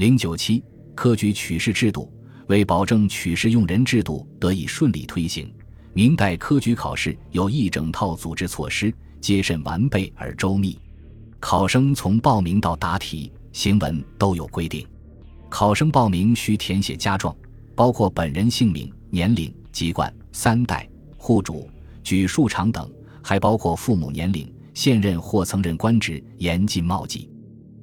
零九七科举取士制度，为保证取士用人制度得以顺利推行，明代科举考试有一整套组织措施，皆甚完备而周密。考生从报名到答题，行文都有规定。考生报名需填写家状，包括本人姓名、年龄、籍贯、三代、户主、举数场等，还包括父母年龄、现任或曾任官职，严禁冒记。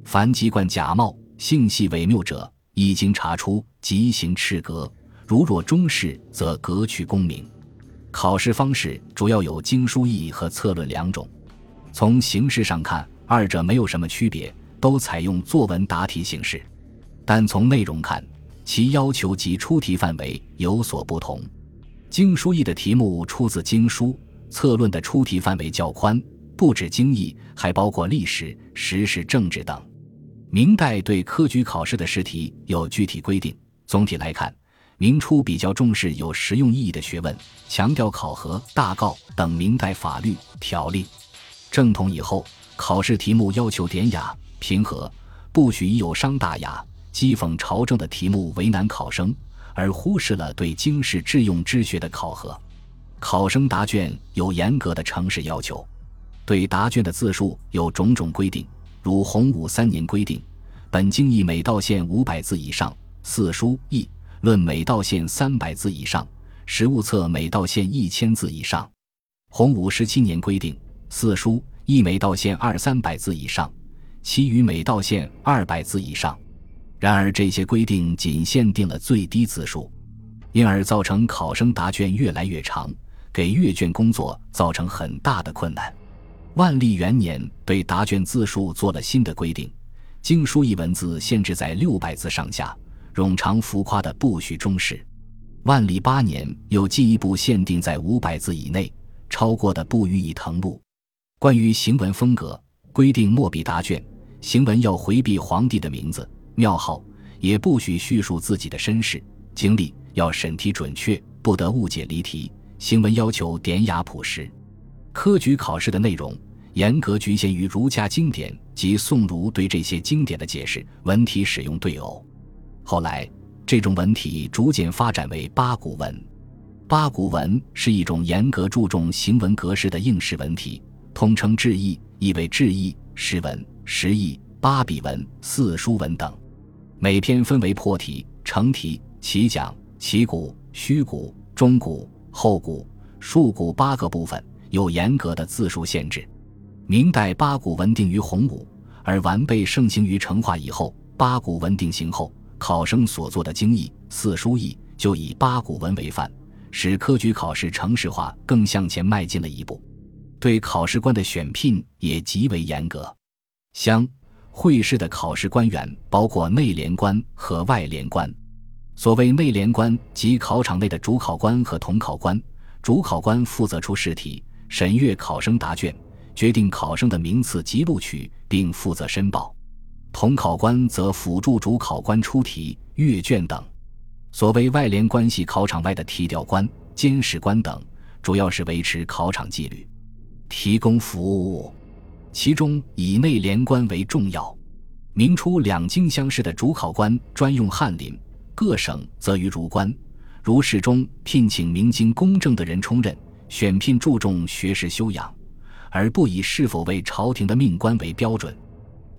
凡籍贯假冒。性系伪谬者，一经查出，即行斥革。如若中士，则革去功名。考试方式主要有经书议和策论两种。从形式上看，二者没有什么区别，都采用作文答题形式。但从内容看，其要求及出题范围有所不同。经书议的题目出自经书，策论的出题范围较宽，不止经义，还包括历史、时事、政治等。明代对科举考试的试题有具体规定。总体来看，明初比较重视有实用意义的学问，强调考核、大告等明代法律条令。正统以后，考试题目要求典雅平和，不许以有伤大雅、讥讽朝政的题目为难考生，而忽视了对经世致用之学的考核。考生答卷有严格的程式要求，对答卷的字数有种种规定。如洪武三年规定，本经义每道线五百字以上，四书议论每道线三百字以上，实物册每道线一千字以上。洪武十七年规定，四书议每道线二三百字以上，其余每道线二百字以上。然而这些规定仅限定了最低字数，因而造成考生答卷越来越长，给阅卷工作造成很大的困难。万历元年对答卷字数做了新的规定，经书一文字限制在六百字上下，冗长浮夸的不许中试。万历八年又进一步限定在五百字以内，超过的不予以誊录。关于行文风格，规定墨笔答卷，行文要回避皇帝的名字、庙号，也不许叙述自己的身世经历，要审题准确，不得误解离题。行文要求典雅朴实。科举考试的内容。严格局限于儒家经典及宋儒对这些经典的解释，文体使用对偶。后来，这种文体逐渐发展为八股文。八股文是一种严格注重行文格式的应试文体，通称制意，意为制意、诗文、实意、八笔文、四书文等。每篇分为破题、成题、起讲、起鼓、虚鼓、中鼓、后鼓、竖鼓八个部分，有严格的字数限制。明代八股文定于洪武，而完备盛行于成化以后。八股文定型后，考生所做的经义、四书义就以八股文为范，使科举考试程式化更向前迈进了一步。对考试官的选聘也极为严格。乡会试的考试官员包括内联官和外联官。所谓内联官，即考场内的主考官和同考官。主考官负责出试题、审阅考生答卷。决定考生的名次及录取，并负责申报；同考官则辅助主考官出题、阅卷等。所谓外联关系，考场外的提调官、监视官等，主要是维持考场纪律、提供服务。其中以内联官为重要。明初两京乡试的主考官专用翰林，各省则于儒官。如侍中聘请明经公正的人充任，选聘注重学识修养。而不以是否为朝廷的命官为标准。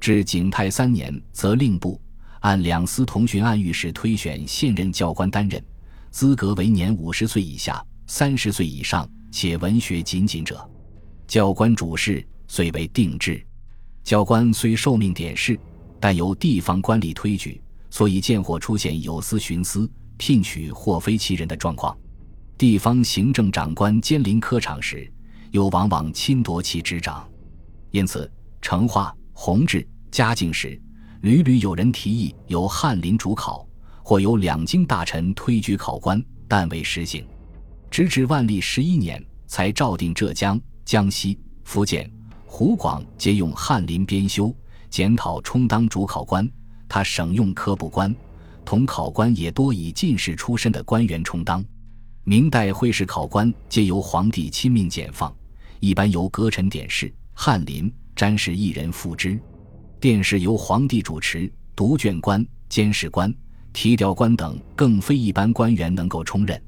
至景泰三年，则令部按两司同巡按御史推选现任教官担任，资格为年五十岁以下、三十岁以上，且文学仅仅者。教官主事虽为定制。教官虽受命点事，但由地方官吏推举，所以见或出现有司徇私、聘取或非其人的状况。地方行政长官兼临科场时。又往往侵夺其职掌，因此成化、弘治、嘉靖时，屡屡有人提议由翰林主考，或由两京大臣推举考官，但未实行。直至万历十一年，才诏定浙江、江西、福建、湖广皆用翰林编修、检讨充当主考官，他省用科部官，同考官也多以进士出身的官员充当。明代会试考官皆由皇帝亲命检放，一般由阁臣点试，翰林、詹事一人副之。殿试由皇帝主持，读卷官、监事官、提调官等，更非一般官员能够充任。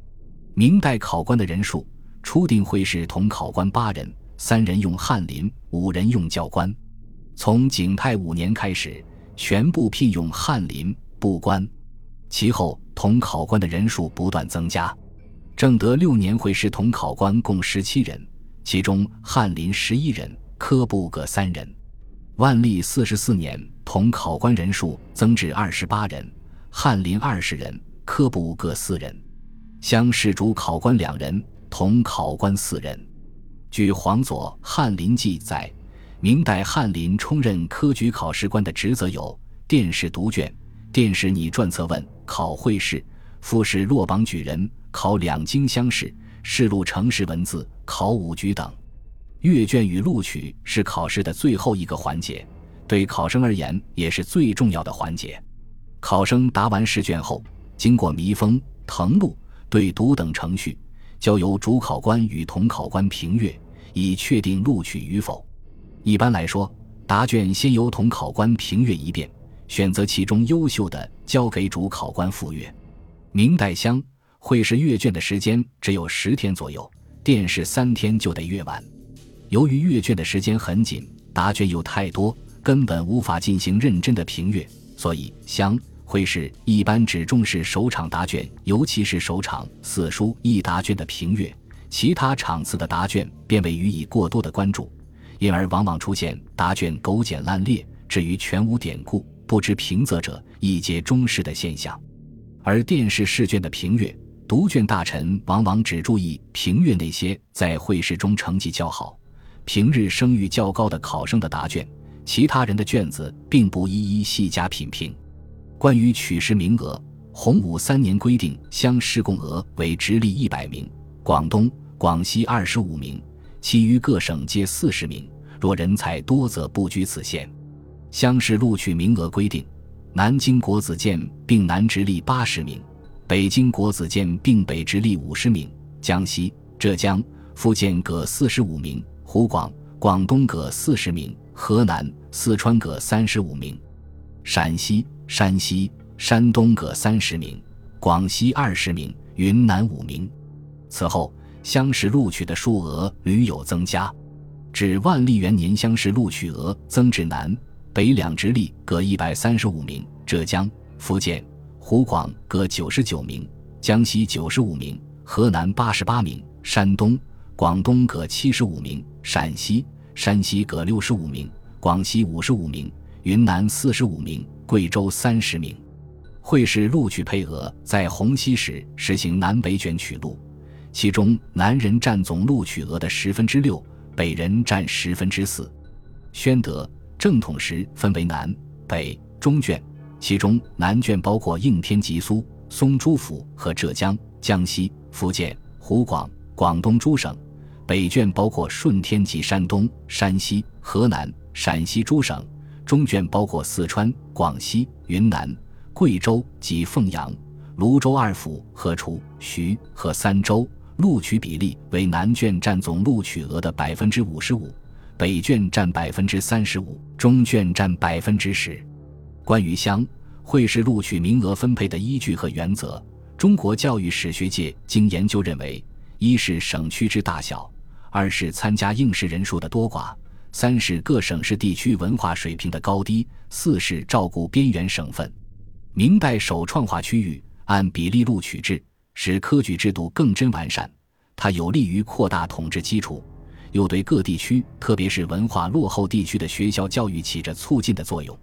明代考官的人数，初定会试同考官八人，三人用翰林，五人用教官。从景泰五年开始，全部聘用翰林部官。其后，同考官的人数不断增加。正德六年会试同考官共十七人，其中翰林十一人，科部各三人。万历四十四年，同考官人数增至二十八人，翰林二十人，科部各四人。乡试主考官两人，同考官四人。据黄佐《翰林记》载，明代翰林充任科举考试官的职责有：殿试读卷、殿试拟传策问、考会试、复试落榜举人、考两京乡试、试录城实文字、考五局等。阅卷与录取是考试的最后一个环节，对考生而言也是最重要的环节。考生答完试卷后，经过密封、誊录。对读等程序，交由主考官与同考官评阅，以确定录取与否。一般来说，答卷先由同考官评阅一遍，选择其中优秀的，交给主考官复阅。明代乡会试阅卷的时间只有十天左右，殿试三天就得阅完。由于阅卷的时间很紧，答卷又太多，根本无法进行认真的评阅，所以乡。会试一般只重视首场答卷，尤其是首场四书一答卷的评阅，其他场次的答卷便未予以过多的关注，因而往往出现答卷狗简烂劣，至于全无典故、不知平仄者，一皆中试的现象。而殿试试卷的评阅，读卷大臣往往只注意评阅那些在会试中成绩较好、平日声誉较高的考生的答卷，其他人的卷子并不一一细加品评。关于取士名额，洪武三年规定乡试共额为直隶一百名，广东、广西二十五名，其余各省皆四十名。若人才多，则不拘此限。乡试录取名额规定：南京国子监并南直隶八十名，北京国子监并北直隶五十名，江西、浙江、福建各四十五名，湖广、广东各四十名，河南、四川各三十五名，陕西。山西、山东各三十名，广西二十名，云南五名。此后，乡试录取的数额屡有增加，至万历元年，乡试录取额增至南北两直隶各一百三十五名，浙江、福建、湖广各九十九名，江西九十五名，河南八十八名，山东、广东各七十五名，陕西、山西各六十五名，广西五十五名，云南四十五名。贵州三十名，会试录取配额在洪熙时实行南北卷取录，其中南人占总录取额的十分之六，北人占十分之四。宣德正统时分为南北中卷，其中南卷包括应天吉苏、松诸府和浙江、江西、福建、湖广、广东诸省，北卷包括顺天及山东、山西、河南、陕西诸省。中卷包括四川、广西、云南、贵州及凤阳、泸州二府和楚、徐和三州，录取比例为南卷占总录取额的百分之五十五，北卷占百分之三十五，中卷占百分之十。关于乡会试录取名额分配的依据和原则，中国教育史学界经研究认为：一是省区之大小，二是参加应试人数的多寡。三是各省市地区文化水平的高低，四是照顾边缘省份。明代首创划区域，按比例录取制，使科举制度更臻完善。它有利于扩大统治基础，又对各地区，特别是文化落后地区的学校教育起着促进的作用。